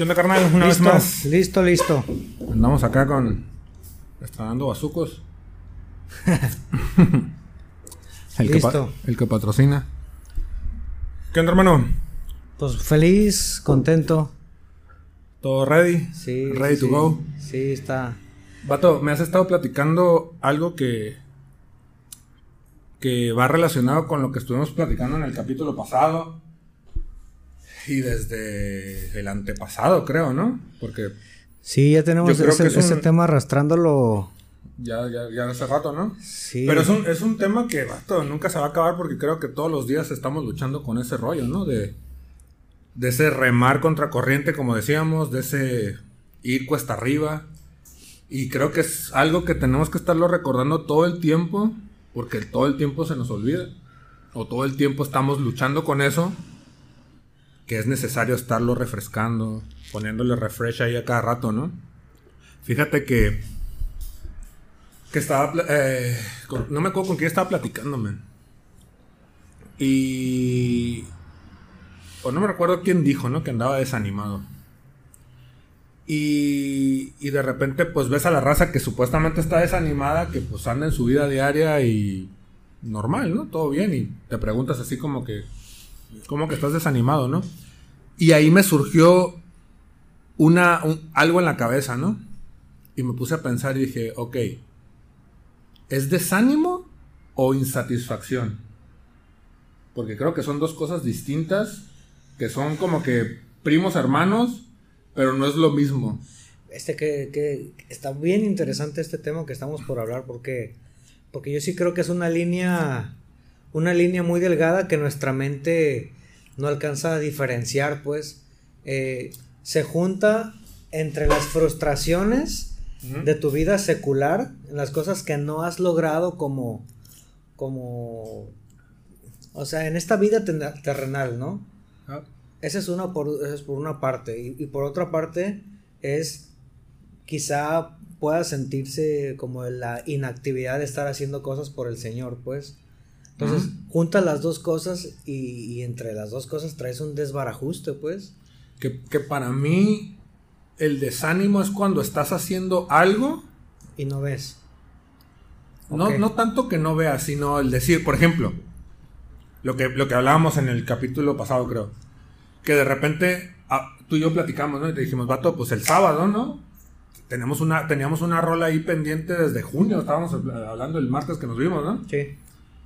¿Qué onda, carnal? Una listo, vez más. listo, listo. Andamos acá con. Estrenando bazucos. el, Que Listo. pa- el que patrocina. ¿Qué onda, hermano? Pues feliz, contento. ¿Todo ready? Sí. ¿Ready sí, to go? Sí, está. Vato, me has estado platicando algo que. que va relacionado con lo que estuvimos platicando en el capítulo pasado. Y desde el antepasado, creo, ¿no? Porque Sí, ya tenemos ese, un- tema arrastrándolo. ya, ya, ya hace rato, ¿no? Sí. Pero es un, es un tema que, nunca se va a acabar porque creo que todos los días estamos luchando con ese rollo, ¿no? De, de ese remar contra corriente, como decíamos, de ese ir cuesta arriba. Y creo que es algo que tenemos que estarlo recordando todo el tiempo, porque todo el tiempo se nos olvida. O todo el tiempo estamos luchando con eso, que es necesario estarlo refrescando, poniéndole refresh ahí a cada rato, ¿no? Fíjate que que estaba. eh, no me acuerdo con quién estaba platicando, man. Y. O no me recuerdo quién dijo, ¿no? Que andaba desanimado. Y, y de repente, pues ves a la raza que supuestamente está desanimada, que pues anda en su vida diaria y. Normal, ¿no? Todo bien. Y te preguntas así como que. ¿Cómo que estás desanimado, no? Y ahí me surgió una, un- algo en la cabeza, ¿no? Y me puse a pensar y dije, ok, ¿es desánimo o insatisfacción? Porque creo que son dos cosas distintas, que son como que primos hermanos, pero no es lo mismo. Este que, que está bien interesante este tema que estamos por hablar porque porque yo sí creo que es una línea una línea muy delgada que nuestra mente no alcanza a diferenciar pues Eh, se junta entre las frustraciones de tu vida secular en las cosas que no has logrado como como o sea en esta vida terrenal no Ah, esa es una por, esa es por una parte. Y, y por otra parte es quizá pueda sentirse como la inactividad de estar haciendo cosas por el Señor, pues. Entonces, juntas las dos cosas y, y entre las dos cosas traes un desbarajuste, pues. Que, que para mí el desánimo es cuando estás haciendo algo, Y no ves. no, no tanto que no veas, sino el decir, por ejemplo, lo que, lo que hablábamos en el capítulo pasado, creo, que de repente ah, tú y yo platicamos, ¿no? Y te dijimos, vato, pues el sábado, ¿no? Tenemos una, teníamos una rola ahí pendiente desde junio, estábamos hablando el martes que nos vimos, ¿no? Sí.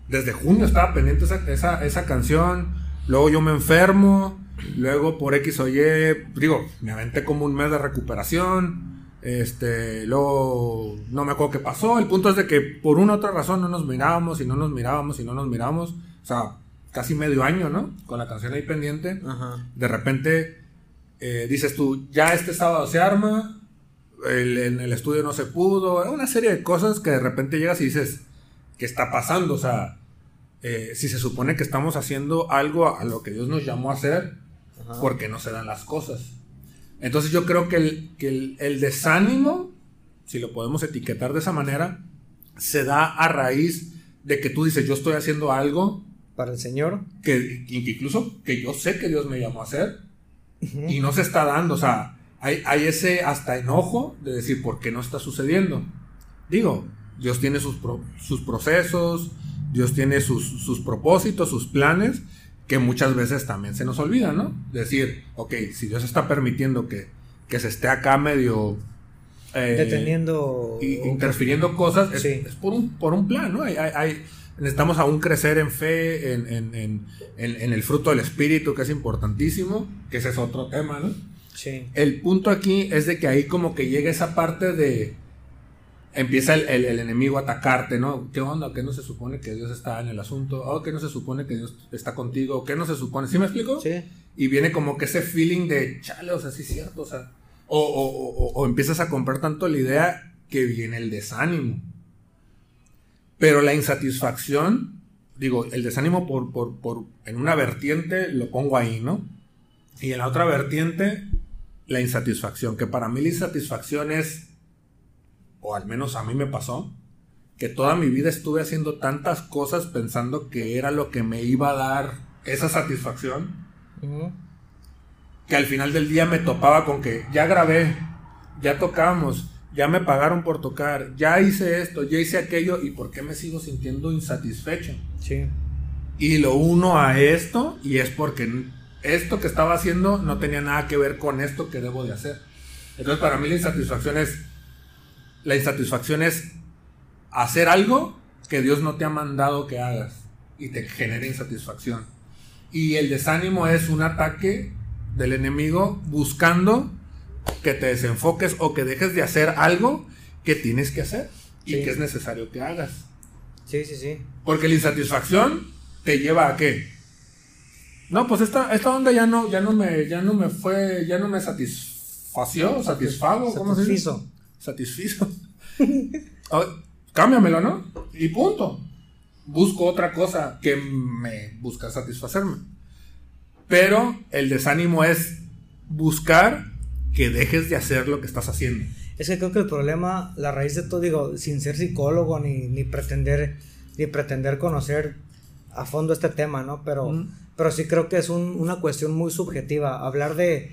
Desde junio estaba pendiente esa, esa, esa canción. Luego yo me enfermo. Luego por X o Y, digo, me aventé como un mes de recuperación. Este, luego no me acuerdo qué pasó. El punto es de que por una u otra razón no nos mirábamos y no nos mirábamos y no nos mirábamos. O sea, casi medio año, ¿no? Con la canción ahí pendiente. Ajá. De repente eh, dices tú, ya este sábado se arma, el- en el estudio no se pudo, una serie de cosas que de repente llegas y dices, ¿qué está pasando? O sea, eh, si se supone que estamos haciendo algo a lo que Dios nos llamó a hacer, Ajá. ¿por qué no se dan las cosas? Entonces yo creo que el, que el, el desánimo, si lo podemos etiquetar de esa manera, se da a raíz de que tú dices, yo estoy haciendo algo Para el Señor. que, que incluso que yo sé que Dios me llamó a hacer y no se está dando, o sea, hay, hay ese hasta enojo de decir por qué no está sucediendo. Digo, Dios tiene sus, pro- sus procesos, Dios tiene sus, sus propósitos, sus planes, que muchas veces también se nos olvidan, ¿no? Decir, ok, si Dios está permitiendo que, que se esté acá medio... eh, deteniendo. y interfiriendo cosas es, Sí. es por, un, por un plan, ¿no? Hay, hay- hay- necesitamos aún crecer en fe, en, en- en- en- en el fruto del Espíritu, que es importantísimo, que ese es otro tema, ¿no? Sí. El punto aquí es de que ahí como que llega esa parte de... Empieza el, el- el enemigo a atacarte, ¿no? ¿Qué onda? ¿Qué no se supone que Dios está en el asunto? ¿O qué no se supone que Dios está contigo? ¿Qué no se supone? ¿Sí me explico? Sí. Y viene como que ese feeling de, chale, o sea, sí es cierto, o sea. O, o- o- o empiezas a comprar tanto la idea que viene el desánimo. Pero la insatisfacción, digo, el desánimo por, por, por, en una vertiente lo pongo ahí, ¿no? Y en la otra vertiente, la insatisfacción, que para mí la insatisfacción es, o al menos a mí me pasó, que toda mi vida estuve haciendo tantas cosas pensando que era lo que me iba a dar esa satisfacción que al final del día me topaba con que ya grabé, ya tocamos, ya me pagaron por tocar, ya hice esto, ya hice aquello, ¿y por qué me sigo sintiendo insatisfecho? Sí. Y lo uno a esto, y es porque esto que estaba haciendo no tenía nada que ver con esto que debo de hacer. Entonces, para mí la insatisfacción es. La insatisfacción es hacer algo que Dios no te ha mandado que hagas y te genera insatisfacción. Y el desánimo es un ataque del enemigo buscando que te desenfoques o que dejes de hacer algo que tienes que hacer y que es necesario que hagas. Sí, sí, sí. Porque la insatisfacción te lleva a qué? No, pues esta, esta onda ya no, ya no me, ya no me fue, ya no me satisfació, satisfago, ¿cómo se dice? Satisfizo. Ah, cámbiamelo, ¿no? Y punto. Busco otra cosa que me busca satisfacerme. Pero el desánimo es buscar que dejes de hacer lo que estás haciendo. Es que creo que el problema, la raíz de todo, digo, sin ser psicólogo ni, ni pretender ni pretender conocer a fondo este tema, ¿no? Pero, pero sí creo que es una cuestión muy subjetiva. Hablar de,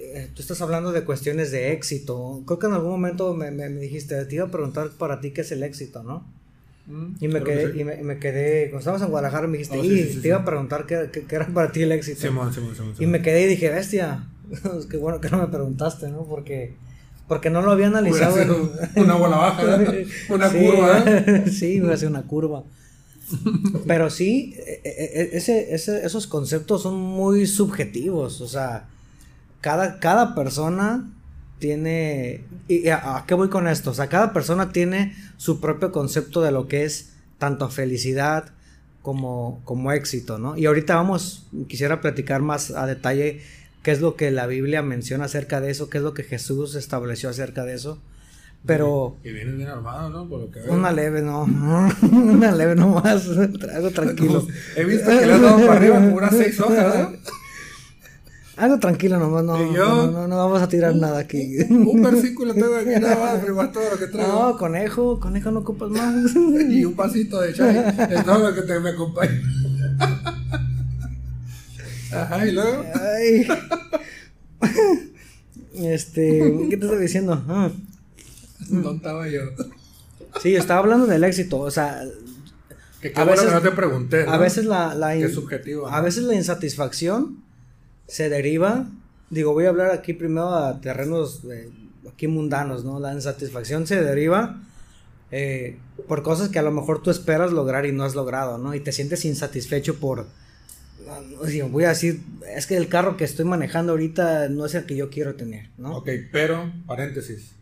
eh, tú estás hablando de cuestiones de éxito. Creo que en algún momento me, me, dijiste, te iba a preguntar para ti qué es el éxito, ¿no? y, me quedé, y, me, quedé, cuando estábamos en Guadalajara me dijiste, oh, y te iba a preguntar qué, qué, era para ti el éxito. y me quedé y dije, bestia, es que bueno que no me preguntaste, ¿no? Porque, porque no lo había analizado. Una bola baja, una curva. ¿eh? sí, iba a ser una curva. Pero sí, e, e, e, ese, ese, esos conceptos son muy subjetivos, o sea, cada, cada persona tiene... ¿Y a, qué voy con esto? O sea, cada persona tiene su propio concepto de lo que es tanto felicidad como, como éxito, ¿no? Y ahorita vamos, quisiera platicar más a detalle qué es lo que la Biblia menciona acerca de eso, qué es lo que Jesús estableció acerca de eso. Pero. Y vienes bien armado, ¿no? Por lo que veo. Una leve, no. una leve nomás. Algo tranquilo. He visto que le has dado para arriba como unas seis hojas, ¿no? Algo tranquilo nomás, no, no, no, no, vamos a tirar nada aquí. Un, versículo tengo aquí nada más, pero todo lo que traigo. No, conejo, conejo no ocupas más. y un pasito de chai, es todo lo que te me acompaña. Ajá, y luego. Ay. Este, ¿qué te estoy diciendo? Ah. ¿Dónde estaba yo? Sí, yo estaba hablando del éxito, o sea. Que a veces, no te pregunté. A veces la. la Qué subjetivo. A veces la insatisfacción se deriva. Digo, voy a hablar aquí primero a terrenos aquí mundanos, ¿no? La insatisfacción se deriva eh, por cosas que a lo mejor tú esperas lograr y no has logrado, ¿no? Y te sientes insatisfecho por. voy a decir, es que el carro que estoy manejando ahorita no es el que yo quiero tener, ¿no? Ok, pero, paréntesis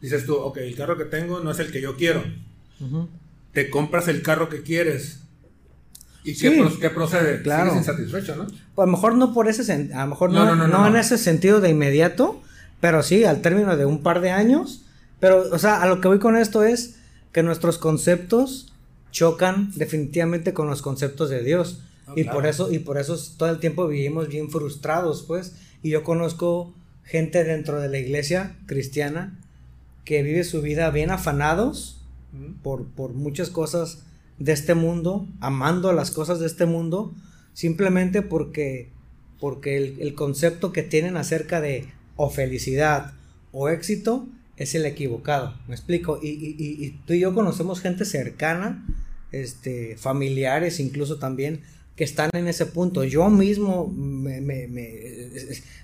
dices tú, ok, el carro que tengo no es el que yo quiero. Te compras el carro que quieres. ¿Y qué, procede? Claro. Sigues insatisfecho, ¿no? A lo mejor no por ese a lo mejor no, no, en ese sentido de inmediato, pero sí al término de un par de años. Pero, o sea, a lo que voy con esto es que nuestros conceptos chocan definitivamente con los conceptos de Dios. Y por eso, y por eso todo el tiempo vivimos bien frustrados, pues. Y yo conozco gente dentro de la iglesia cristiana que vive su vida bien afanados por, por muchas cosas de este mundo, amando las cosas de este mundo, simplemente porque, porque el, concepto que tienen acerca de o felicidad o éxito es el equivocado. ¿Me explico? Y, y, tú y yo conocemos gente cercana, este, familiares incluso también, que están en ese punto. Yo mismo me, me, me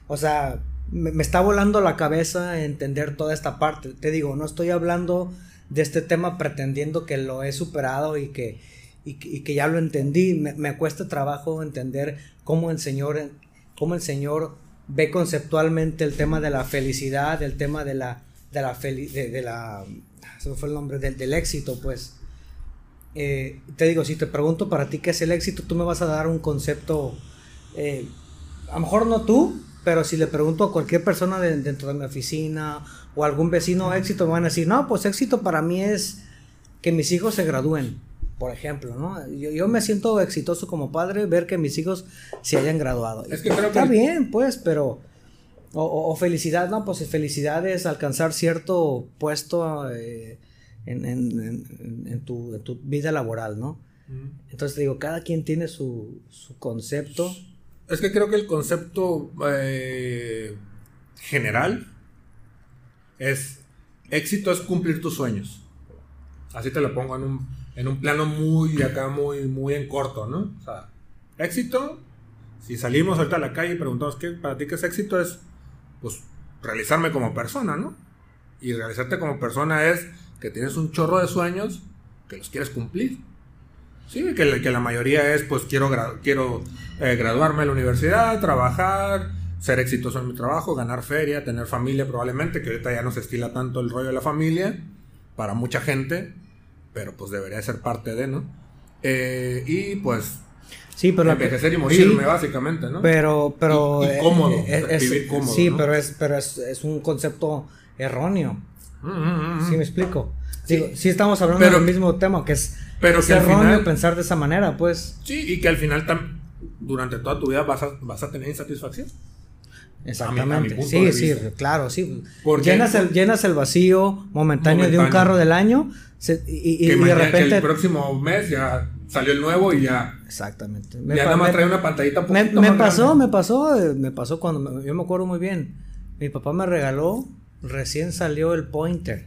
o sea, me, está volando la cabeza entender toda esta parte. Te digo, no estoy hablando de este tema pretendiendo que lo he superado y que, y, que ya lo entendí. Me, cuesta trabajo entender cómo el Señor, cómo el Señor ve conceptualmente el tema de la felicidad, el tema de la, de la, de, la, se fue el nombre, del, del éxito, pues. Eh, te digo, si te pregunto para ti qué es el éxito, tú me vas a dar un concepto, eh, a lo mejor no tú, pero si le pregunto a cualquier persona dentro de mi oficina o algún vecino éxito, me van a decir, no, pues éxito para mí es que mis hijos se gradúen, por ejemplo, ¿no? Yo, me siento exitoso como padre ver que mis hijos se hayan graduado. Es que creo Está bien, pues, pero... O, felicidad, no, pues felicidad es alcanzar cierto puesto eh, en, tu, vida laboral, ¿no? Entonces digo, cada quien tiene su, su concepto Es que creo que el concepto eh, general es éxito es cumplir tus sueños. Así te lo pongo en un, en un plano muy acá, muy, muy en corto, ¿no? O sea, éxito, si salimos ahorita a la calle y preguntamos qué para ti qué es éxito, es pues realizarme como persona, ¿no? Y realizarte como persona es que tienes un chorro de sueños que los quieres cumplir. Sí, que, que la mayoría es, pues quiero, quiero eh, graduarme en la universidad, trabajar, ser exitoso en mi trabajo, ganar feria, tener familia probablemente, que ahorita ya no se estila tanto el rollo de la familia para mucha gente, pero pues debería ser parte de, ¿no? Eh, y pues Sí, pero envejecer y morirme, básicamente, ¿no? Pero, pero. Y, cómodo, vivir cómodo. Sí, pero, es, pero es, es, un concepto erróneo. Mm, mm, mm, sí, me explico. Digo, sí estamos hablando del mismo tema, que es, pero es erróneo pensar de esa manera, pues. Sí, y que al final, durante toda tu vida vas a, vas a tener insatisfacción. Exactamente. sí, sí, claro, sí. Llenas el, llenas el vacío momentáneo, de un carro del año y, de repente... el próximo mes ya salió el nuevo y ya... Exactamente. ya nada más trae una pantallita Me, me pasó, me pasó, eh, me pasó cuando... yo me acuerdo muy bien. Mi papá me regaló, recién salió el Pointer.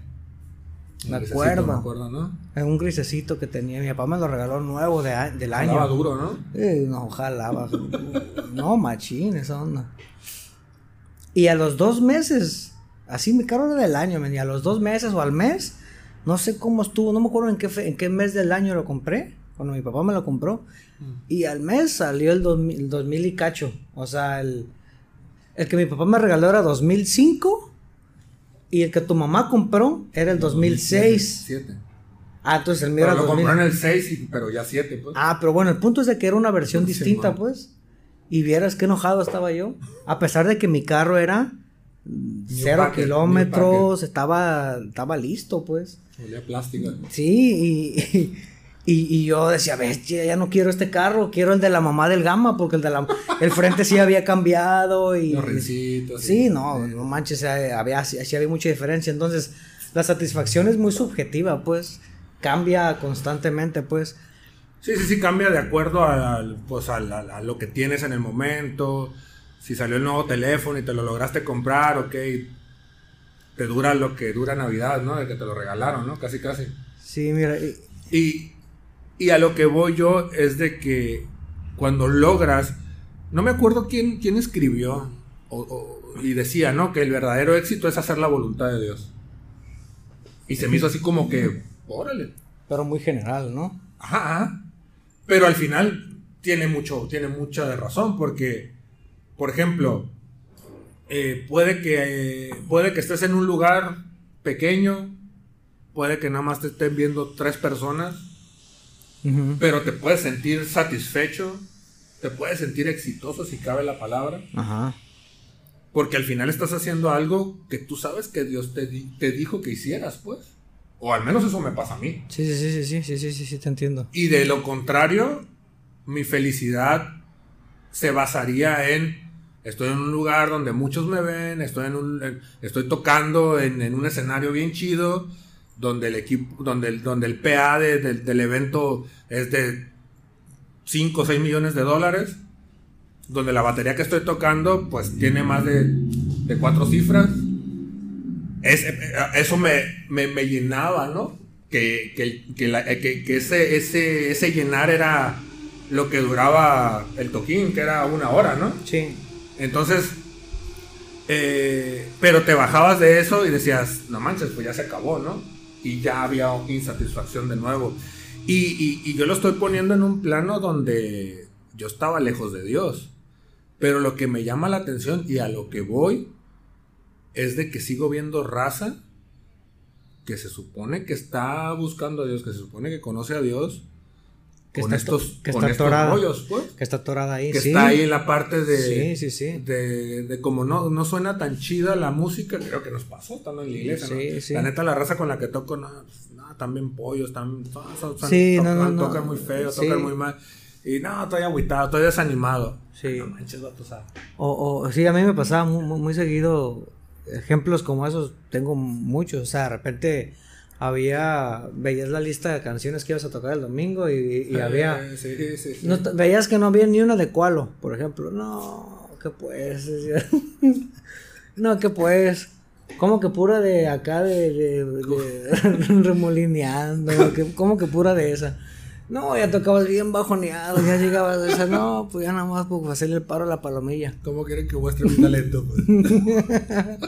Me acuerdo. Me acuerdo, ¿no? Un grisecito que tenía. Mi papá me lo regaló nuevo de, del año. Jalaba duro, ¿no? Eh, no, jalaba. no, machín, esa onda. Y a los dos meses, así mi carro era del año, y a los dos meses o al mes, no sé cómo estuvo, no me acuerdo en qué, en qué mes del año lo compré, cuando mi papá me lo compró. Mm. Y al mes salió el 2000, y cacho. O sea, el, el que mi papá me regaló era 2005 y el que tu mamá compró era el 2006. 2007. Ah, entonces el mío era lo compró en el 6, pero ya 7, pues. Ah, pero bueno, el punto es de que era una versión distinta, pues. Y vieras qué enojado estaba yo. A pesar de que mi carro era cero kilómetros, estaba, estaba listo, pues. Olía plástico. Sí, y, y, yo decía, ves, ya no quiero este carro, quiero el de la mamá del Gama, porque el de la el frente sí había cambiado y. Los sí, no, no manches, había, sí había mucha diferencia. Entonces, la satisfacción es muy subjetiva, pues. Cambia constantemente, pues. Sí, sí, sí, cambia de acuerdo a, pues, a, lo que tienes en el momento. Si salió el nuevo teléfono y te lo lograste comprar, ok, te dura lo que dura Navidad, ¿no? De que te lo regalaron, ¿no? Casi, casi. Sí, mira. Y, y, a lo que voy yo es de que cuando logras, no me acuerdo quién, quién escribió y decía, ¿no? Que el verdadero éxito es hacer la voluntad de Dios. Y se me hizo así como que, órale. Pero muy general, ¿no? Ajá, ajá. Pero al final tiene mucho, tiene mucha de razón, porque, por ejemplo, eh, puede, que, puede que estés en un lugar pequeño, puede que nada más te estén viendo tres personas, pero te puedes sentir satisfecho, te puedes sentir exitoso si cabe la palabra. Ajá. Porque al final estás haciendo algo que tú sabes que Dios te, te dijo que hicieras, pues. O al menos eso me pasa a mí. Sí, sí, sí, sí, sí, sí, sí, sí, te entiendo. Y de lo contrario, mi felicidad se basaría en estoy en un lugar donde muchos me ven, estoy en un tocando en, un escenario bien chido, donde el equipo, donde el, donde el PA del evento es de 5 o 6 millones de dólares, donde la batería que estoy tocando pues tiene más de, de cuatro cifras eso me, llenaba, ¿no? Que, que, ese, ese, ese llenar era lo que duraba el toquín, que era una hora, ¿no? Sí. Entonces, eh, pero te bajabas de eso y decías, no manches, pues ya se acabó, ¿no? Y ya había insatisfacción de nuevo. Y, y, yo lo estoy poniendo en un plano donde yo estaba lejos de Dios. Pero lo que me llama la atención y a lo que voy es de que sigo viendo raza que se supone que está buscando a Dios, que se supone que conoce a Dios. Que con está, estos, que está rollos, pues. Que está atorada ahí. Que está ahí en la parte de. Sí, sí, sí. De, de como no, no suena tan chida la música, creo que nos pasó estando en la iglesia. Sí, sí. La neta, la raza con la que toco, no, pues, no también pollos, también. sí, tocan, no, no, tocan muy feo, tocan muy mal. Y no, estoy agüitado, estoy desanimado. Sí. No manches, o, o, sí, a mí me pasaba muy, muy seguido ejemplos como esos tengo muchos. O sea, de repente había, veías la lista de canciones que ibas a tocar el domingo y, y Eh, había, Sí, sí, sí. no veías que no había ni una de cualo, por ejemplo. No, que pues. no, que pues. ¿Cómo que pura de acá de, de, de remolineando? que- ¿Cómo que pura de esa? No, ya tocabas bien bajoneado, ya llegabas a esa. No, pues ya nada más por hacerle el paro a la palomilla. ¿Cómo quieren que muestre mi talento? pues?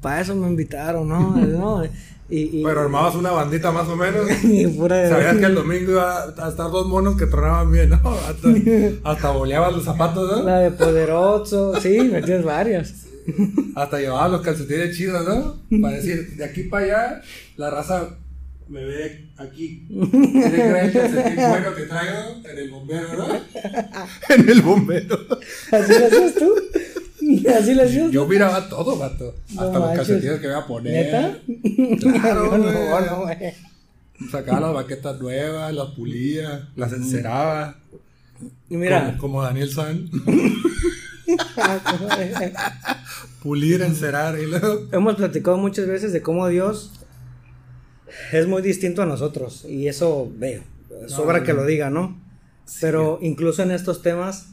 Para eso me invitaron, ¿no? no y, y, Pero armabas una bandita más o menos. y pura de- Sabías que el domingo iba a estar dos monos que tronaban bien, ¿no? Hasta, hasta boleabas los zapatos, ¿no? La de poderoso, sí, metías varias. Hasta llevabas los calcetines chidos, ¿no? Para decir, de aquí para allá, la raza me ve aquí. ¿Quiere que el bueno que traigo en el bombero, no? en el bombero. ¿Así lo hacías tú? ¿Así lo hacías Yo miraba todo, vato. No Hasta los manches. calcetines que iba a poner. ¿Neta? Claro, no, güey. no, güey. Sacaba las baquetas nuevas, las pulía, las enceraba. Y mira, Como, como Daniel San. Pulir, encerar y luego. hemos platicado muchas veces de cómo Dios es muy distinto a nosotros. Y eso veo. Sobra que lo diga, ¿no? Pero incluso en estos temas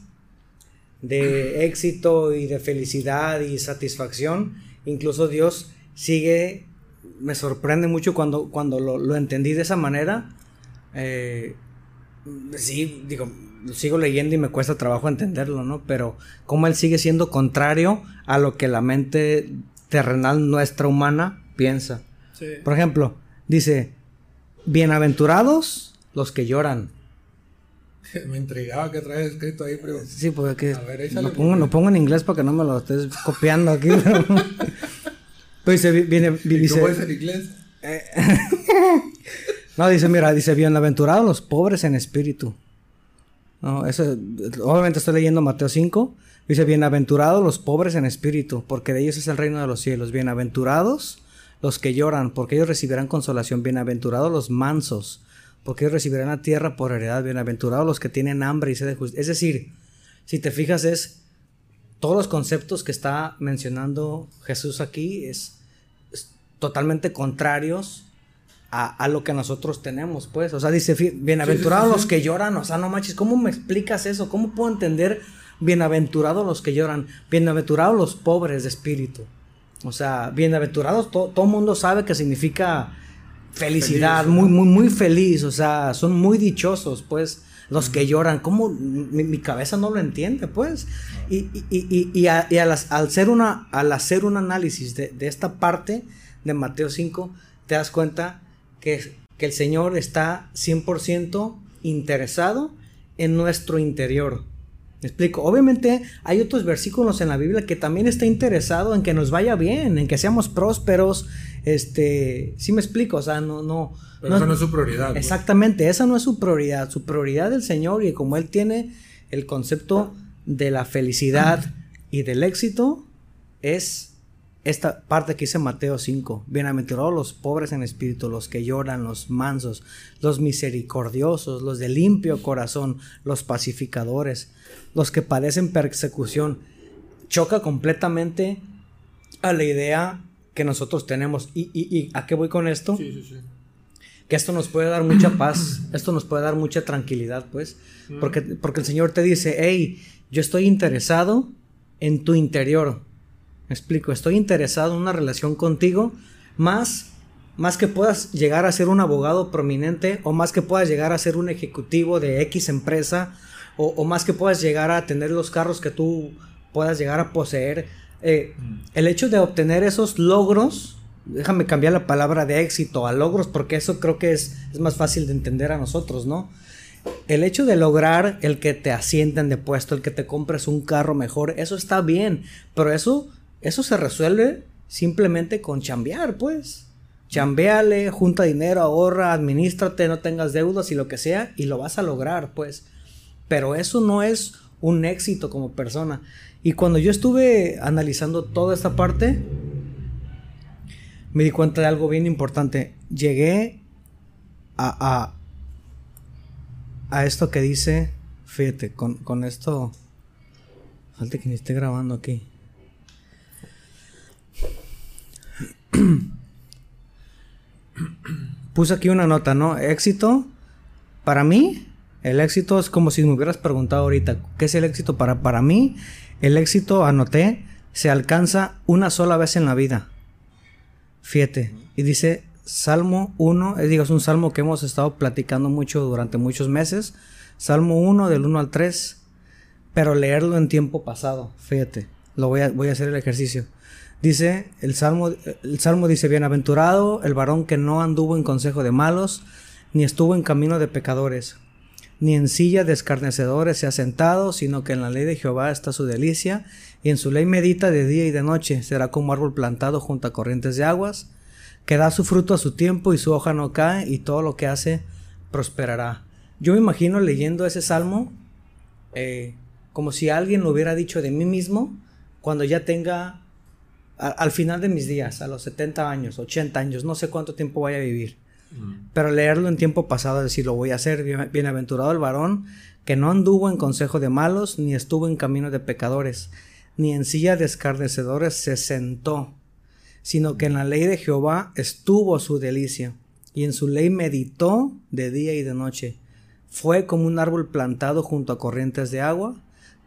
de éxito y de felicidad y satisfacción, incluso Dios sigue, me sorprende mucho cuando, cuando lo, lo entendí de esa manera. Eh, sí, digo, lo sigo leyendo y me cuesta trabajo entenderlo, ¿no? Pero cómo él sigue siendo contrario a lo que la mente terrenal nuestra humana piensa. Sí. Por ejemplo, dice, bienaventurados los que lloran. Me intrigaba que traes escrito ahí, pero. Sí, ver, échale, lo, pongo, lo pongo en inglés para que no me lo estés copiando aquí. pero- Pues dice, viene, vi- ¿Y dice, cómo es en inglés? no, dice, mira, dice, bienaventurados los pobres en espíritu. No, eso, obviamente estoy leyendo Mateo 5. Dice, bienaventurados los pobres en espíritu, porque de ellos es el reino de los cielos. Bienaventurados los que lloran, porque ellos recibirán consolación. Bienaventurados los mansos, porque ellos recibirán la tierra por heredad. Bienaventurados los que tienen hambre y sed de justicia. Es decir, si te fijas, es todos los conceptos que está mencionando Jesús aquí es, es totalmente contrarios a, a lo que nosotros tenemos, pues. O sea, dice, bienaventurados Sí, sí, sí, los que lloran. O sea, no manches, ¿cómo me explicas eso? ¿Cómo puedo entender bienaventurados los que lloran? Bienaventurados los pobres de espíritu. O sea, bienaventurados, to- todo el mundo sabe que significa felicidad, Feliz, muy, muy, muy feliz. O sea, son muy dichosos, pues. Los que lloran, ¿cómo? Mi, mi cabeza no lo entiende, pues. Y, y, y, y- y a- y a las- al, ser una, al hacer un análisis de, de esta parte de Mateo 5, te das cuenta que, que el Señor está 100% interesado en nuestro interior. ¿Me explico? Obviamente hay otros versículos en la Biblia que también está interesado en que nos vaya bien, en que seamos prósperos. Este, sí me explico, o sea, no, no. Pero eso no es su prioridad. pues. Exactamente, esa no es su prioridad. Su prioridad del Señor y como Él tiene el concepto de la felicidad y del éxito es esta parte que dice Mateo 5. Bienaventurados los pobres en espíritu, los que lloran, los mansos, los misericordiosos, los de limpio corazón, los pacificadores, los que padecen persecución. Choca completamente a la idea que nosotros tenemos. ¿Y, y, y a qué voy con esto? Sí, sí, sí. que esto nos puede dar mucha paz, esto nos puede dar mucha tranquilidad, pues, porque, porque el Señor te dice, hey, yo estoy interesado en tu interior, me explico, estoy interesado en una relación contigo, más, más que puedas llegar a ser un abogado prominente, o más que puedas llegar a ser un ejecutivo de X empresa, o, o más que puedas llegar a tener los carros que tú puedas llegar a poseer, eh, el hecho de obtener esos logros, déjame cambiar la palabra de éxito a logros porque eso creo que es, es más fácil de entender a nosotros, ¿no? El hecho de lograr el que te ascienden de puesto, el que te compres un carro mejor, eso está bien, pero eso, eso se resuelve simplemente con chambear, pues. Chambeale, junta dinero, ahorra, administrate, no tengas deudas y lo que sea, y lo vas a lograr, pues. Pero eso no es un éxito como persona. Y cuando yo estuve analizando toda esta parte, me di cuenta de algo bien importante. Llegué a, a, a esto que dice, fíjate, con, con esto, falta que ni esté grabando aquí. puse aquí una nota, ¿no? Éxito, para mí, el éxito es como si me hubieras preguntado ahorita, ¿qué es el éxito para, para mí? El éxito, anoté, se alcanza una sola vez en la vida. Fíjate, y dice Salmo 1, eh, digo, es un salmo que hemos estado platicando mucho durante muchos meses. Salmo 1, del 1 al 3, pero leerlo en tiempo pasado, fíjate, lo voy a, voy a hacer el ejercicio. Dice, el salmo, el salmo dice, bienaventurado el varón que no anduvo en consejo de malos, ni estuvo en camino de pecadores, ni en silla de escarnecedores se ha sentado, sino que en la ley de Jehová está su delicia, y en su ley medita de día y de noche, será como árbol plantado junto a corrientes de aguas, que da su fruto a su tiempo y su hoja no cae, y todo lo que hace prosperará. Yo me imagino leyendo ese salmo eh, como si alguien lo hubiera dicho de mí mismo cuando ya tenga al final de mis días, a los 70 años, 80 años, no sé cuánto tiempo voy a vivir. Pero leerlo en tiempo pasado, decir, lo voy a hacer, bienaventurado el varón que no anduvo en consejo de malos, ni estuvo en camino de pecadores, ni en silla de escarnecedores se sentó, sino que en la ley de Jehová estuvo su delicia, y en su ley meditó de día y de noche. Fue como un árbol plantado junto a corrientes de agua,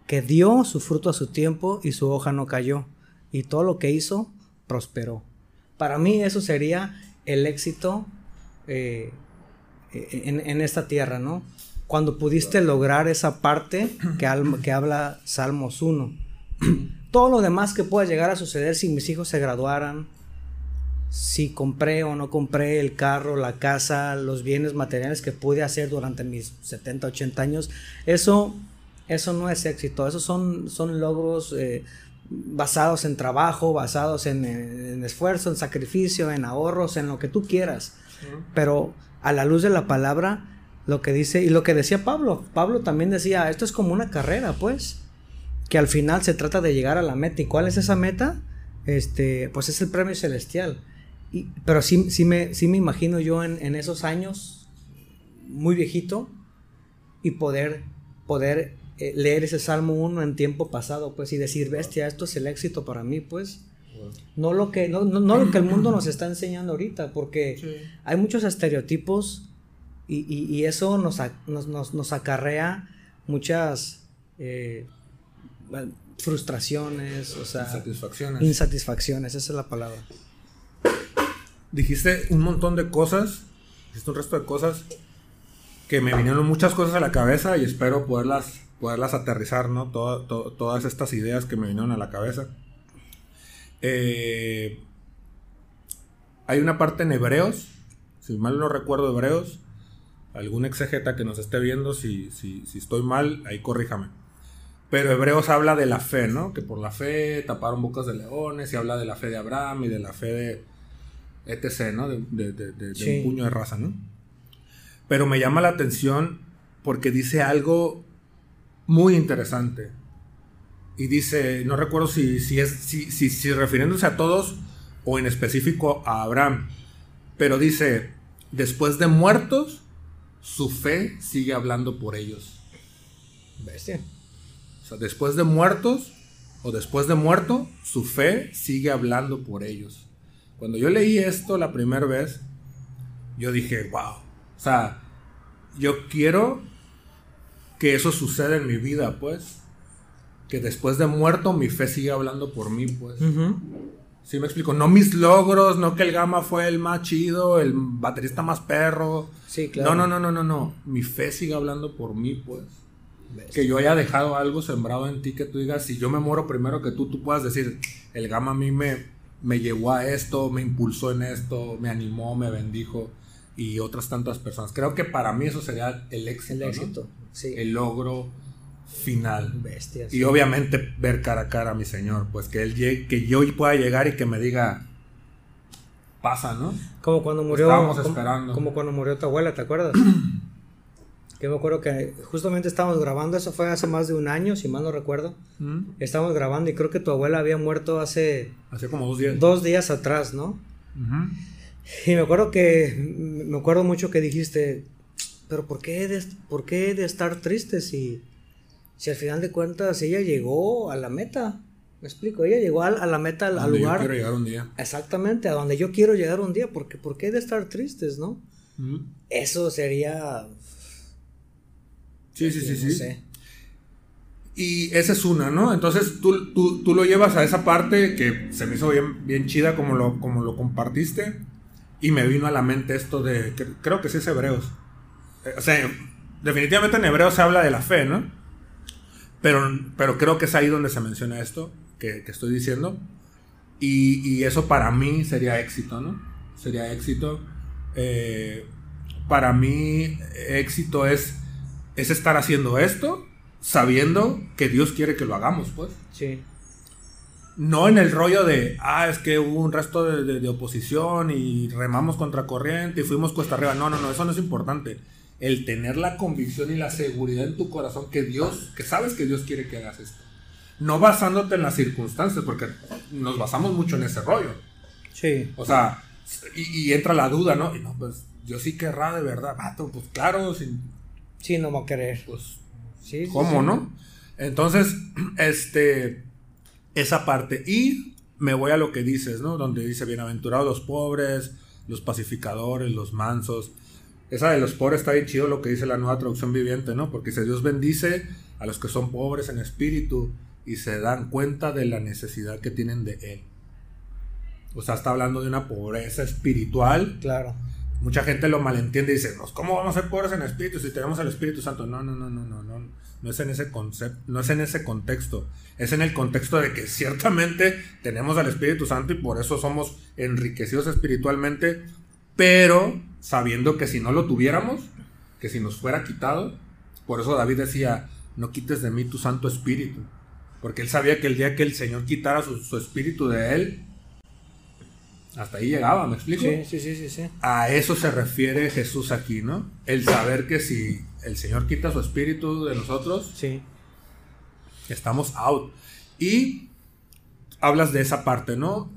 que dio su fruto a su tiempo y su hoja no cayó, y todo lo que hizo prosperó. Para mí eso sería el éxito eh, en, esta tierra, ¿no? Cuando pudiste lograr esa parte que, que habla Salmos 1. Todo lo demás que pueda llegar a suceder si mis hijos se graduaran, si compré o no compré el carro, la casa, los bienes materiales que pude hacer durante mis 70, 80 años, eso, eso no es éxito, esos son, son logros eh, basados en trabajo, basados en, esfuerzo, en sacrificio, en ahorros, en lo que tú quieras. Pero a la luz de la palabra, lo que dice, y lo que decía Pablo, Pablo también decía, esto es como una carrera, pues, que al final se trata de llegar a la meta. ¿Y cuál es esa meta? Este, pues es el premio celestial. Y, pero sí, sí, me, sí me imagino yo en, esos años, muy viejito, y poder, poder eh, leer ese Salmo 1 en tiempo pasado, pues, y decir, bestia, esto es el éxito para mí, pues. No lo que, no, no, lo que el mundo nos está enseñando ahorita, porque hay muchos estereotipos y, y, eso nos, nos, nos, acarrea muchas eh, frustraciones, o sea, insatisfacciones. Insatisfacciones, esa es la palabra. Dijiste un montón de cosas, dijiste un resto de cosas que me vinieron muchas cosas a la cabeza y espero poderlas, poderlas aterrizar, ¿no? todas estas ideas que me vinieron a la cabeza. Eh, hay una parte en Hebreos, si mal no recuerdo Hebreos, algún exegeta que nos esté viendo, si, si, si estoy mal, ahí corríjame. Pero Hebreos habla de la fe, ¿no? Que por la fe taparon bocas de leones y habla de la fe de Abraham y de la fe de etc., ¿no? De, un puño de raza, ¿no? Pero me llama la atención porque dice algo muy interesante y dice, no recuerdo si, si es, si, si, refiriéndose a todos o en específico a Abraham, pero dice, después de muertos, su fe sigue hablando por ellos. Bestia. O sea, después de muertos o después de muerto, su fe sigue hablando por ellos. Cuando yo leí esto la primera vez, yo dije, wow. O sea, yo quiero que eso suceda en mi vida, pues que después de muerto mi fe sigue hablando por mí, pues. Sí me explico, no mis logros, no que el Gama fue el más chido, el baterista más perro. Sí, claro. No, no, no, no, no, no. Mi fe sigue hablando por mí, pues. Que yo haya dejado algo sembrado en ti que tú digas, si yo me muero primero que tú, tú puedas decir, el Gama a mí me, me llevó a esto, me impulsó en esto, me animó, me bendijo y otras tantas personas. Creo que para mí eso sería el éxito. El éxito, sí. El logro final. Bestias. Y obviamente ver cara a cara a mi Señor, pues que él llegue, que yo pueda llegar y que me diga pasa, ¿no? Como cuando murió Estábamos esperando. Como cuando murió tu abuela, ¿te acuerdas? que me acuerdo que justamente estábamos grabando, eso fue hace más de un año, si mal no recuerdo. ¿Mm? Estábamos grabando y creo que tu abuela había muerto hace hace como dos días. Dos días atrás, ¿no? Y me acuerdo que me acuerdo mucho que dijiste, pero ¿por qué de, por qué de estar triste si si al final de cuentas ella llegó a la meta. Me explico, ella llegó a, la meta, al, lugar. Yo quiero llegar un día. Exactamente, a donde yo quiero llegar un día, porque ¿por qué de estar tristes, no? Eso sería... Sí, sí, sí, sí. Y esa es una, ¿no? Entonces tú, tú, lo llevas a esa parte que se me hizo bien, bien chida como lo, como lo compartiste. Y me vino a la mente esto de, creo que sí es Hebreos. Eh, o sea, definitivamente en Hebreos se habla de la fe, ¿no? Pero, pero creo que es ahí donde se menciona esto que, estoy diciendo. Y, y, eso para mí sería éxito, ¿no? Sería éxito. Eh, para mí éxito es, es estar haciendo esto sabiendo que Dios quiere que lo hagamos, pues. Sí. No en el rollo de, ah, es que hubo un resto de, oposición y remamos contra corriente y fuimos cuesta arriba. No, no, no, eso no es importante. El tener la convicción y la seguridad en tu corazón que Dios, que sabes que Dios quiere que hagas esto. No basándote en las circunstancias, porque nos basamos mucho en ese rollo. Sí. O sea, y, entra la duda, ¿no? Y no, pues yo sí querrá de verdad, vato, pues claro, sin... Sí, no va a querer. Pues ¿Cómo, no? Entonces, este, esa parte. Y me voy a lo que dices, ¿no? Donde dice, bienaventurados los pobres, los pacificadores, los mansos. Esa de los pobres está bien chido lo que dice la nueva traducción viviente, ¿no? Porque dice, Dios bendice a los que son pobres en espíritu y se dan cuenta de la necesidad que tienen de Él. O sea, está hablando de una pobreza espiritual. Claro mucha gente lo malentiende y dice, ¿cómo vamos a ser pobres en espíritu si tenemos el Espíritu Santo? No, no, no, no, no, no, no es en ese concepto, no es en ese contexto, es en el contexto de que ciertamente tenemos al Espíritu Santo y por eso somos enriquecidos espiritualmente, pero sabiendo que si no lo tuviéramos, que si nos fuera quitado, por eso David decía, no quites de mí tu Santo Espíritu, porque él sabía que el día que el Señor quitara su, su espíritu de él, hasta ahí llegaba, ¿me explico? Sí, sí, sí, sí, A eso se refiere Jesús aquí, ¿no? El saber que si el Señor quita su espíritu de nosotros, sí. estamos out. Y hablas de esa parte, ¿no?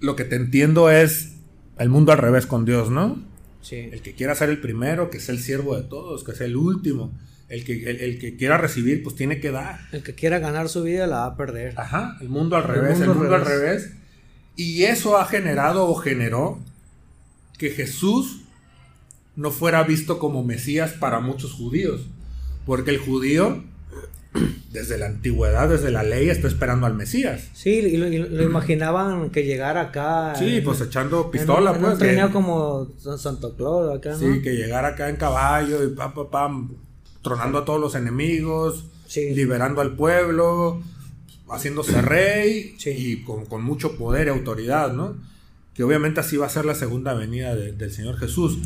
Lo que te entiendo es el mundo al revés con Dios, ¿no? Sí. El que quiera ser el primero, que sea el siervo de todos, que sea el último. El que, el, que quiera recibir, pues tiene que dar. El que quiera ganar su vida la va a perder. Ajá, el mundo al revés, el mundo, al revés y eso ha generado o generó que Jesús no fuera visto como Mesías para muchos judíos. Porque el judío, desde la antigüedad, desde la ley, está esperando al Mesías. Sí, y lo, imaginaban que llegara acá. Sí, pues echando pistola, en, pues. Un como Santo Claudio acá, Sí, que llegara acá en caballo y pam, pam, pam, tronando a todos los enemigos, liberando al pueblo haciéndose rey y con, mucho poder y autoridad, ¿no? Que obviamente así va a ser la segunda venida del Señor Jesús.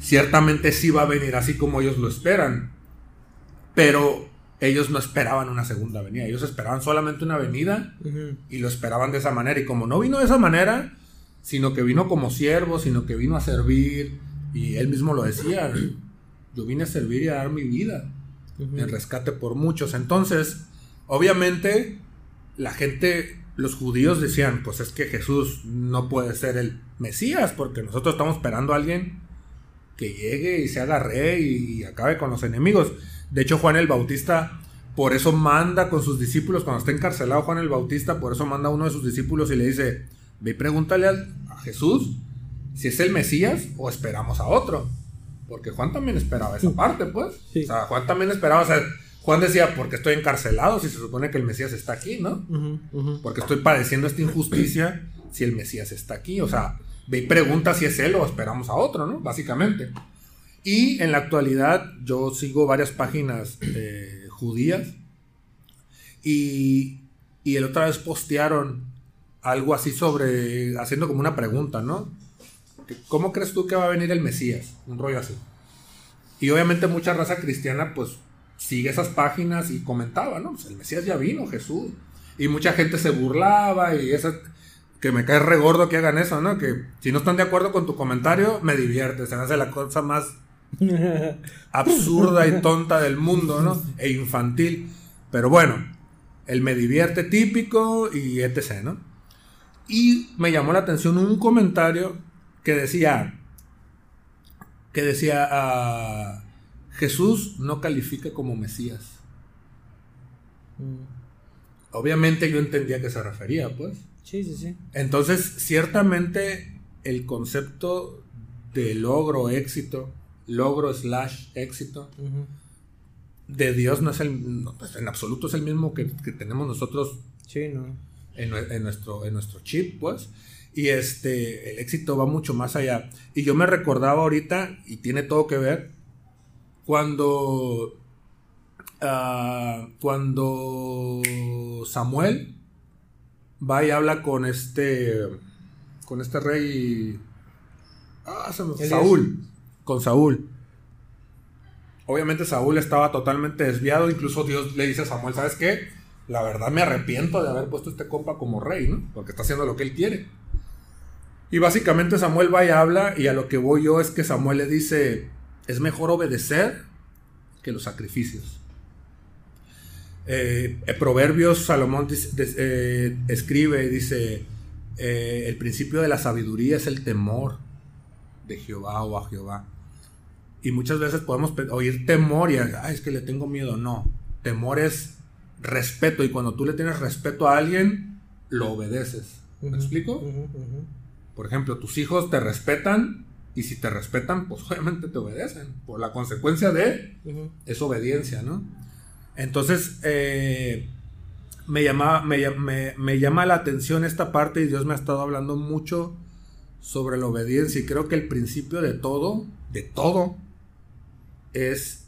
Ciertamente sí va a venir así como ellos lo esperan, pero ellos no esperaban una segunda venida, ellos esperaban solamente una venida y lo esperaban de esa manera. Y como no vino de esa manera, sino que vino como siervo, sino que vino a servir, y él mismo lo decía, yo vine a servir y a dar mi vida en rescate por muchos. Entonces, Obviamente, la gente, los judíos decían, pues es que Jesús no puede ser el Mesías, porque nosotros estamos esperando a alguien que llegue y se haga rey y, acabe con los enemigos. De hecho, Juan el Bautista, por eso manda con sus discípulos, cuando está encarcelado Juan el Bautista, por eso manda a uno de sus discípulos y le dice, ve y pregúntale a, Jesús si es el Mesías o esperamos a otro. Porque Juan también esperaba esa parte, pues. O sea, Juan también esperaba, o sea, Juan decía, porque estoy encarcelado si se supone que el Mesías está aquí, ¿no? Porque estoy padeciendo esta injusticia si el Mesías está aquí. O sea, ve y pregunta si es él o esperamos a otro, ¿no? Básicamente. Y en la actualidad yo sigo varias páginas eh, judías y, y el otra vez postearon algo así sobre, haciendo como una pregunta, ¿no? ¿Cómo crees tú que va a venir el Mesías? Un rollo así. Y obviamente mucha raza cristiana pues sigue esas páginas y comentaba, ¿no? Pues el Mesías ya vino, Jesús. Y mucha gente se burlaba y eso, que me cae regordo que hagan eso, ¿no? Que si no están de acuerdo con tu comentario, me divierte, se me hace la cosa más absurda y tonta del mundo, ¿no? E infantil. Pero bueno, el me divierte típico y etc., ¿no? Y me llamó la atención un comentario que decía, que decía, uh, Jesús no califica como Mesías. Mm. Obviamente yo entendía que se refería, pues. Sí, sí, sí. Entonces, ciertamente el concepto de logro, éxito, logro slash éxito, de Dios no es el, pues, en absoluto es el mismo que, tenemos nosotros sí, no. en, nuestro, en nuestro chip, pues. Y este, el éxito va mucho más allá. Y yo me recordaba ahorita, y tiene todo que ver, cuando, ah, cuando Samuel va y habla con este, con este rey, ah, Saúl, con Saúl. Obviamente Saúl estaba totalmente desviado, incluso Dios le dice a Samuel, ¿sabes qué? La verdad me arrepiento de haber puesto este compa como rey. Porque está haciendo lo que él quiere. Y básicamente Samuel va y habla y a lo que voy yo es que Samuel le dice, es mejor obedecer que los sacrificios. Eh, Proverbios Salomón eh, escribe dice, eh, el principio de la sabiduría es el temor de Jehová o a Jehová. Y muchas veces podemos oír temor y es que le tengo miedo. No, temor es respeto y cuando tú le tienes respeto a alguien, lo obedeces. ¿Me explico? Por ejemplo, tus hijos te respetan y si te respetan, pues obviamente te obedecen. Por la consecuencia de es obediencia, ¿no? Entonces, eh, me, llama, me, me, llama la atención esta parte y Dios me ha estado hablando mucho sobre la obediencia y creo que el principio de todo, de todo, es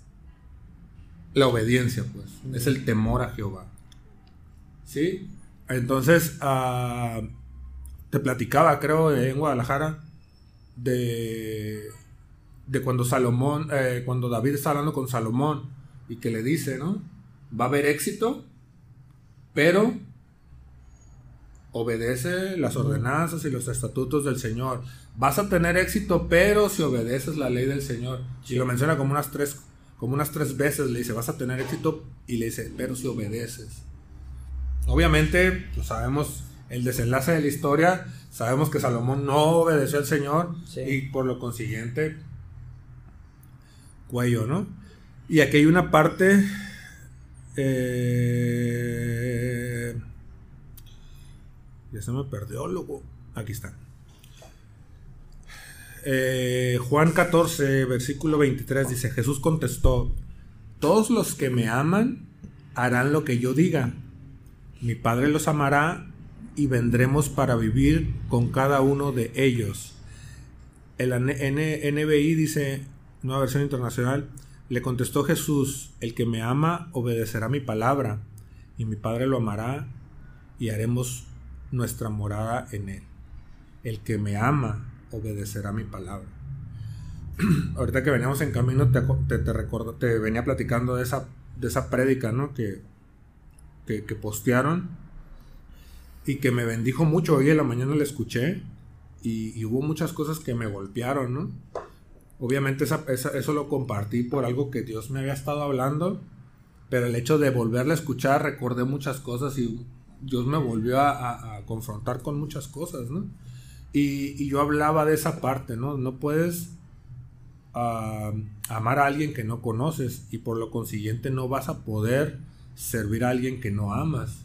la obediencia, pues. Es el temor a Jehová. ¿Sí? Entonces, ah, te platicaba, creo, en Guadalajara, de, de cuando Salomón, eh, cuando David está hablando con Salomón y que le dice, ¿no? Va a haber éxito, pero obedece las ordenanzas y los estatutos del Señor. Vas a tener éxito, pero si obedeces la ley del Señor. Y lo menciona como unas tres, como unas tres veces, le dice, vas a tener éxito, y le dice, pero si obedeces. Obviamente, pues sabemos el desenlace de la historia, sabemos que Salomón no obedeció al Señor y por lo consiguiente, cuello, ¿no? Y aquí hay una parte... Eh, ya se me perdió, loco. Aquí está. Eh, Juan 14, versículo 23 dice, Jesús contestó, todos los que me aman harán lo que yo diga. Mi Padre los amará y vendremos para vivir con cada uno de ellos. El NBI dice, nueva versión internacional, le contestó Jesús, el que me ama obedecerá mi palabra, y mi Padre lo amará y haremos nuestra morada en Él. El que me ama obedecerá mi palabra. Ahorita que veníamos en camino, te, te, te venía platicando de esa, de esa prédica, ¿no? Que, que, postearon y que me bendijo mucho. Hoy en la mañana la escuché y, hubo muchas cosas que me golpearon, ¿no? Obviamente eso lo compartí por algo que Dios me había estado hablando, pero el hecho de volverla a escuchar recordé muchas cosas y Dios me volvió a, confrontar con muchas cosas, ¿no? Y, yo hablaba de esa parte, ¿no? No puedes ah, amar a alguien que no conoces y por lo consiguiente no vas a poder servir a alguien que no amas.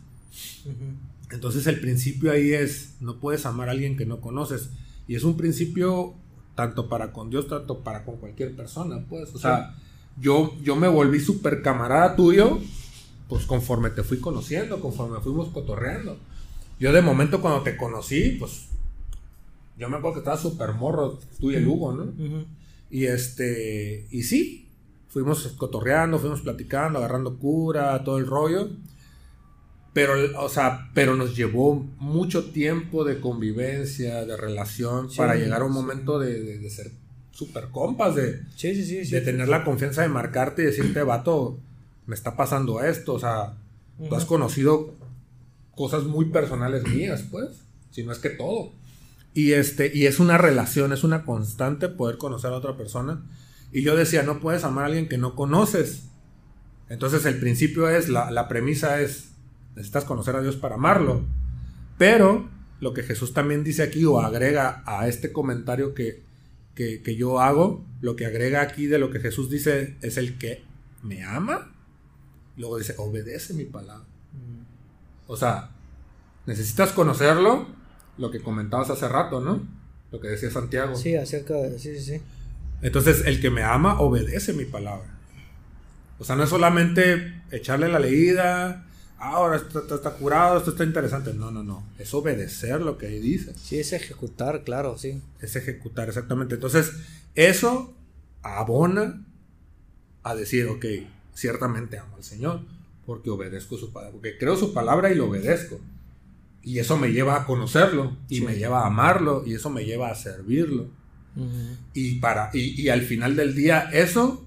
Entonces el principio ahí es, no puedes amar a alguien que no conoces. Y es un principio tanto para con Dios, tanto para con cualquier persona, pues. O sea, yo, yo me volví súper camarada tuyo pues conforme te fui conociendo, conforme fuimos cotorreando. Yo de momento cuando te conocí, pues yo me acuerdo que estaba súper morro, tú y el Hugo, ¿no? Y este, y sí, fuimos cotorreando, fuimos platicando, agarrando cura, todo el rollo. Pero, o sea, pero nos llevó mucho tiempo de convivencia, de relación, para llegar a un momento de, ser súper compas, de, de tener la confianza de marcarte y decirte, vato, me está pasando esto, o sea, tú has conocido cosas muy personales mías, pues, si no es que todo. Y, este, y es una relación, es una constante poder conocer a otra persona. Y yo decía, no puedes amar a alguien que no conoces. Entonces el principio es, la, premisa es, necesitas conocer a Dios para amarlo. Pero lo que Jesús también dice aquí o agrega a este comentario que, que, que yo hago, lo que agrega aquí de lo que Jesús dice es el que me ama Luego dice, obedece mi palabra. O sea, necesitas conocerlo, lo que comentabas hace rato, ¿no? Lo que decía Santiago. Sí, acerca de... Sí, sí, sí. Entonces, el que me ama obedece mi palabra. O sea, no es solamente echarle la leída, ah, ahora esto, está curado, esto está interesante. No, no, no. Es obedecer lo que ahí dice. Sí, es ejecutar, claro, sí. Es ejecutar, exactamente. Entonces, eso abona a decir, ok, ciertamente amo al Señor, porque obedezco su palabra, porque creo su palabra y lo obedezco. Y eso me lleva a conocerlo, y me lleva a amarlo, y eso me lleva a servirlo. y, para, y, al final del día, eso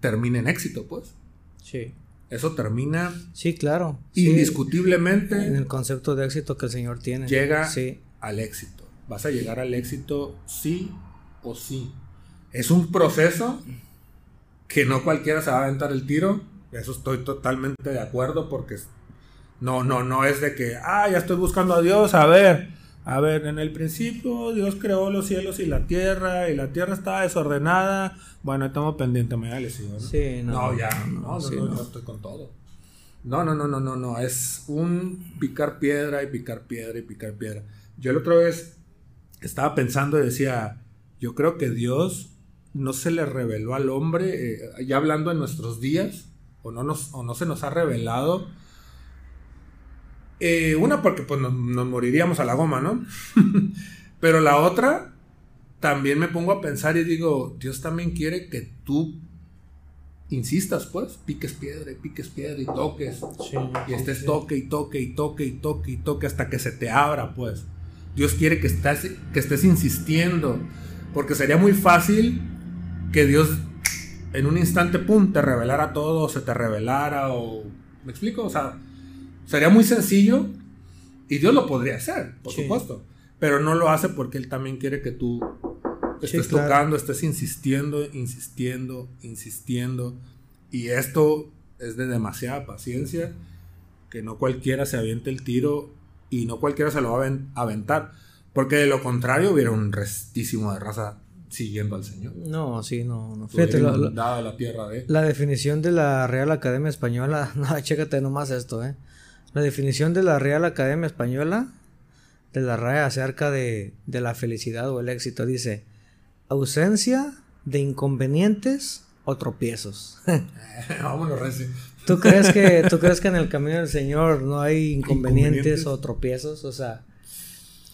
termina en éxito, pues. Sí. Eso termina. Sí, claro. Indiscutiblemente. En el concepto de éxito que el Señor tiene. Llega al éxito. Vas a llegar al éxito sí o sí. Es un proceso que no cualquiera se va a aventar el tiro. Eso estoy totalmente de acuerdo porque no, no, no es de que, ah, ya estoy buscando a Dios, a ver, a ver, en el principio Dios creó los cielos y la tierra y la tierra estaba desordenada. Bueno, estamos pendientes, me da Sí, no, no, ya, no, no, no, estoy con todo. No, no, no, no, no, no, es un picar piedra y picar piedra y picar piedra. Yo la otra vez estaba pensando y decía, yo creo que Dios no se le reveló al hombre, eh, ya hablando en nuestros días, o no, nos, o no se nos ha revelado. Eh, una porque pues nos, moriríamos a la goma, ¿no? Pero la otra, también me pongo a pensar y digo, Dios también quiere que tú insistas, pues, piques piedra y piques piedra y toques. y estés toque y toque y toque y toque y toque hasta que se te abra, pues. Dios quiere que, estés, que estés insistiendo. Porque sería muy fácil que Dios en un instante, pum, te revelara todo, se te revelara o... ¿Me explico? O sea, sería muy sencillo y Dios lo podría hacer, por supuesto. Pero no lo hace porque Él también quiere que tú estés tocando, estés insistiendo, insistiendo, insistiendo. Y esto es de demasiada paciencia, que no cualquiera se aviente el tiro y no cualquiera se lo va a aventar. Porque de lo contrario hubiera un restísimo de raza siguiendo al Señor. No, sí, no. no. Fíjate, la, la, tierra de... la definición de la Real Academia Española, no, chécate nomás esto, ¿eh? La definición de la Real Academia Española, de la RAE acerca de, de la felicidad o el éxito, dice, ausencia de inconvenientes o tropiezos. Vámonos, Reci. ¿Tú crees, que, ¿Tú crees que en el camino del Señor no hay inconvenientes, o tropiezos? O sea,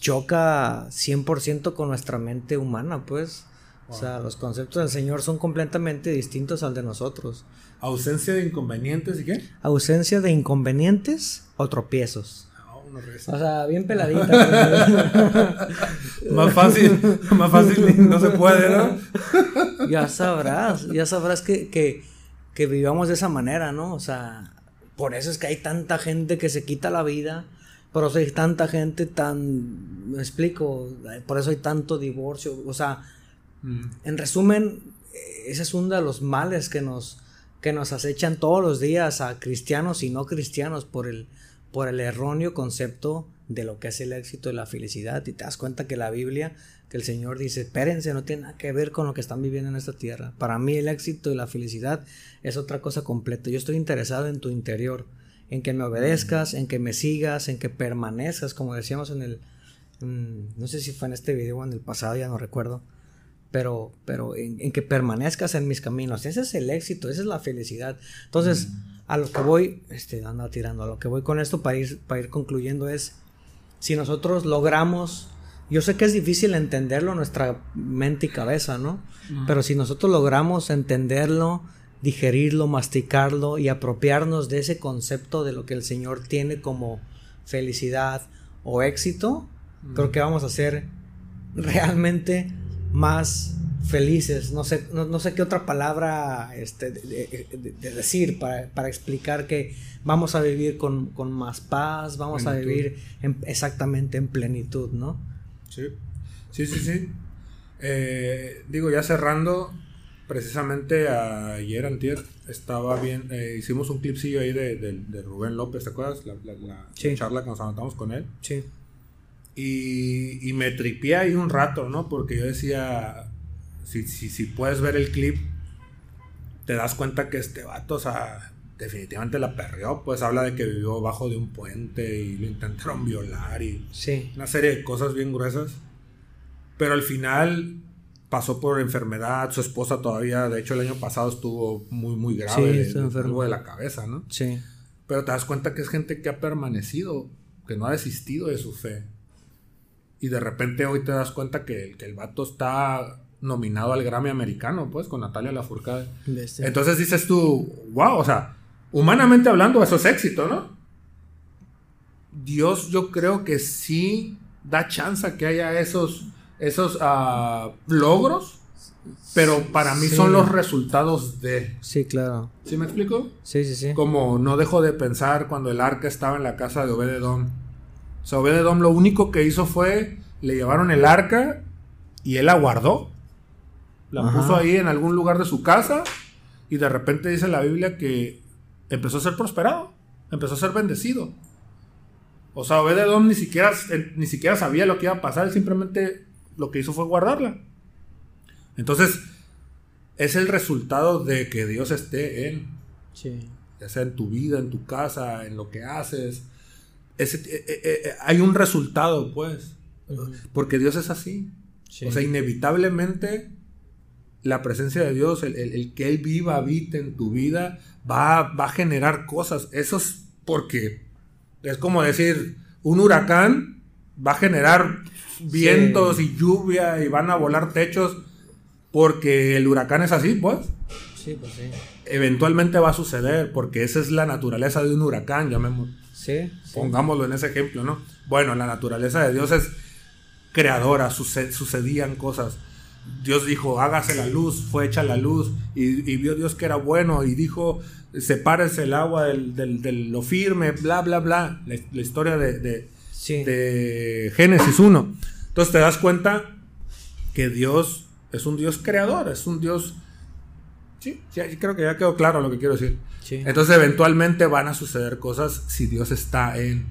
choca 100% con nuestra mente humana, pues. O sea, los conceptos del Señor son completamente distintos al de nosotros. ¿Ausencia de inconvenientes y qué? Ausencia de inconvenientes o tropiezos. Ah, o sea, bien peladita. más fácil, más fácil no se puede, ¿no? ya sabrás, ya sabrás que, que, que vivamos de esa manera, ¿no? O sea, por eso es que hay tanta gente que se quita la vida por eso hay tanta gente tan, me explico, por eso hay tanto divorcio, o sea, mm. en resumen, ese es uno de los males que nos, que nos acechan todos los días a cristianos y no cristianos por el, por el erróneo concepto de lo que es el éxito y la felicidad. Y te das cuenta que la Biblia, que el Señor dice, espérense, no tiene nada que ver con lo que están viviendo en esta tierra. Para mí el éxito y la felicidad es otra cosa completa. Yo estoy interesado en tu interior en que me obedezcas, en que me sigas, en que permanezcas, como decíamos en el, no sé si fue en este video o en el pasado, ya no recuerdo, pero, pero en, que permanezcas en mis caminos, ese es el éxito, esa es la felicidad. Entonces, a lo que voy, este, anda tirando, a lo que voy con esto para ir, para ir concluyendo es, si nosotros logramos yo sé que es difícil entenderlo nuestra mente y cabeza, ¿no? Pero si nosotros logramos entenderlo digerirlo, masticarlo y apropiarnos de ese concepto de lo que el Señor tiene como felicidad o éxito, creo que vamos a ser realmente más felices. No sé, no, sé qué otra palabra este, de, decir para, explicar que vamos a vivir con, más paz, vamos a vivir exactamente en plenitud, ¿no? Sí, sí, sí, sí. Eh, digo, ya cerrando, precisamente ayer, antier, estaba bien, eh, hicimos un clipsillo ahí de, Rubén López, ¿te acuerdas? La, charla que nos anotamos con él. Sí. Y, y me tripié ahí un rato, ¿no? Porque yo decía, si, si, si puedes ver el clip, te das cuenta que este vato, o sea, definitivamente la perrió, pues habla de que vivió bajo de un puente y lo intentaron violar y sí. una serie de cosas bien gruesas. Pero al final pasó por enfermedad, su esposa todavía, de hecho el año pasado estuvo muy, muy grave, Sí, de la cabeza, ¿no? Sí. Pero te das cuenta que es gente que ha permanecido, que no ha desistido de su fe. Y de repente hoy te das cuenta que, el- que el vato está nominado al Grammy americano, pues, con Natalia Lafourcade. Entonces dices tú, wow, o sea, humanamente hablando, eso es éxito, ¿no? Dios, yo creo que sí da chance a que haya esos, esos ah, logros, pero para mí Sí. son los resultados de. Sí, claro. ¿Sí me explico? Sí, sí, sí. Como no dejo de pensar cuando el arca estaba en la casa de Obededom. O sea, Obededom lo único que hizo fue, le llevaron el arca y él la guardó. La Ajá. puso ahí en algún lugar de su casa y de repente dice la Biblia que empezó a ser prosperado, empezó a ser bendecido. O sea, Obededom ni siquiera, ni siquiera sabía lo que iba a pasar, él simplemente lo que hizo fue guardarla. Entonces, es el resultado de que Dios esté en Sí. ya sea en tu vida, en tu casa, en lo que haces. Ese- eh, eh, eh, hay un resultado, pues. Porque Dios es así. Sí. O sea, inevitablemente la presencia de Dios, el, el- el que Él viva, habite en tu vida, va, va a generar cosas. Eso es porque es como decir, un huracán va a generar vientos y lluvia y van a volar techos porque el huracán es así, pues Sí, pues sí. eventualmente va a suceder, porque esa es la naturaleza de un huracán, llamemos, Sí. sí. pongámoslo en ese ejemplo, ¿no? Bueno, la naturaleza de Dios es creadora, suce- sucedían cosas. Dios dijo, hágase la luz, fue hecha la luz, y, y vio Dios que era bueno, y dijo, sepárese el agua del, del- de lo firme, bla, bla, bla, la, la historia de, de- Sí. de Génesis 1. Entonces te das cuenta que Dios es un Dios creador, es un Dios... Sí, ya- creo que ya quedó claro lo que quiero decir. Sí. Entonces eventualmente van a suceder cosas si Dios está en...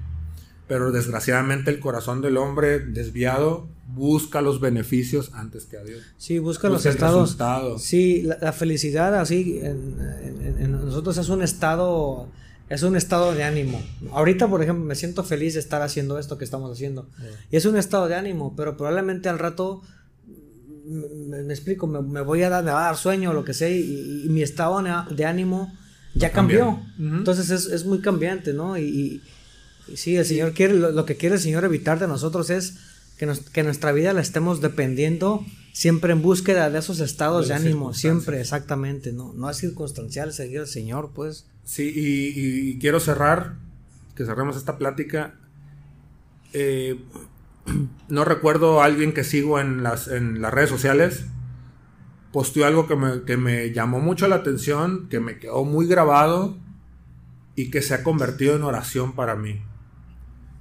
Pero desgraciadamente el corazón del hombre desviado busca los beneficios antes que a Dios. Sí, busca los Busca el estados. resultado. Sí, la, la felicidad así en, en- en nosotros es un estado, es un estado de ánimo. Ahorita, por ejemplo, me siento feliz de estar haciendo esto que estamos haciendo. Y es un estado de ánimo, pero probablemente al rato, me, explico, me, me voy a dar, me va a dar sueño o lo que sea, y, y mi estado de- ánimo ya cambió. Entonces es, es muy cambiante, ¿no? Y, y- sí, el Señor quiere, lo, lo que quiere el Señor evitar de nosotros es que, nos- que nuestra vida la estemos dependiendo siempre en búsqueda de esos estados De ánimo, siempre, exactamente, ¿no? No es circunstancial seguir al Señor, pues. Sí, y, y quiero cerrar, que cerremos esta plática. Eh, no recuerdo a alguien que sigo en las, en las redes sociales. Posteó algo que me, que me llamó mucho la atención, que me quedó muy grabado y que se ha convertido en oración para mí.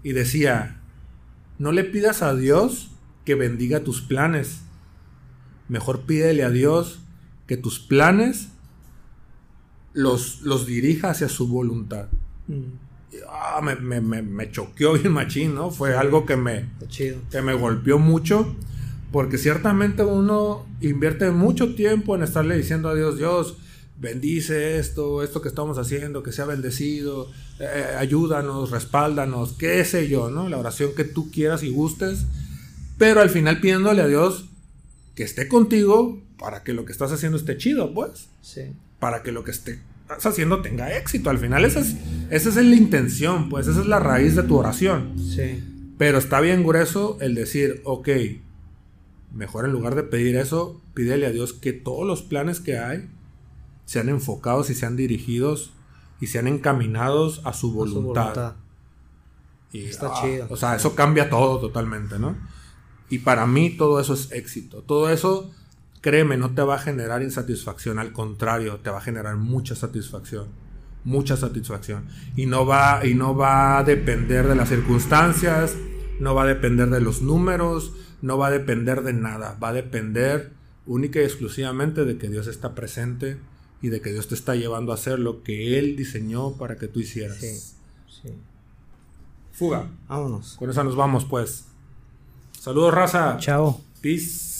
Y decía, no le pidas a Dios que bendiga tus planes. Mejor pídele a Dios que tus planes los, los dirija hacia su voluntad. Y, ah, me, me, me, me choqueó bien machín, ¿no? Fue algo que me, chido. que me golpeó mucho, porque ciertamente uno invierte mucho tiempo en estarle diciendo a Dios, Dios, bendice esto, esto que estamos haciendo, que sea bendecido, eh, ayúdanos, respáldanos, qué sé yo, ¿no? La oración que tú quieras y gustes, pero al final pidiéndole a Dios que esté contigo para que lo que estás haciendo esté chido, pues Sí. para que lo que haciendo tenga éxito. Al final esa es, esa es la intención, pues esa es la raíz de tu oración. Sí. Pero está bien grueso el decir, ok, mejor en lugar de pedir eso, pídele a Dios que todos los planes que hay sean enfocados y sean dirigidos y sean encaminados a su A su voluntad. voluntad. Y, Está ah, chido. O sea, eso cambia todo totalmente, ¿no? Y para mí todo eso es éxito. Todo eso, créeme, no te va a generar insatisfacción. Al contrario, te va a generar mucha satisfacción. Mucha satisfacción. Y no va, y no va a depender de las circunstancias, no va a depender de los números, no va a depender de nada. Va a depender única y exclusivamente de que Dios está presente y de que Dios te está llevando a hacer lo que Él diseñó para que tú hicieras. Sí. Sí. Fuga. Vámonos. Con esa nos vamos, pues. Saludos, raza. Chao. Peace.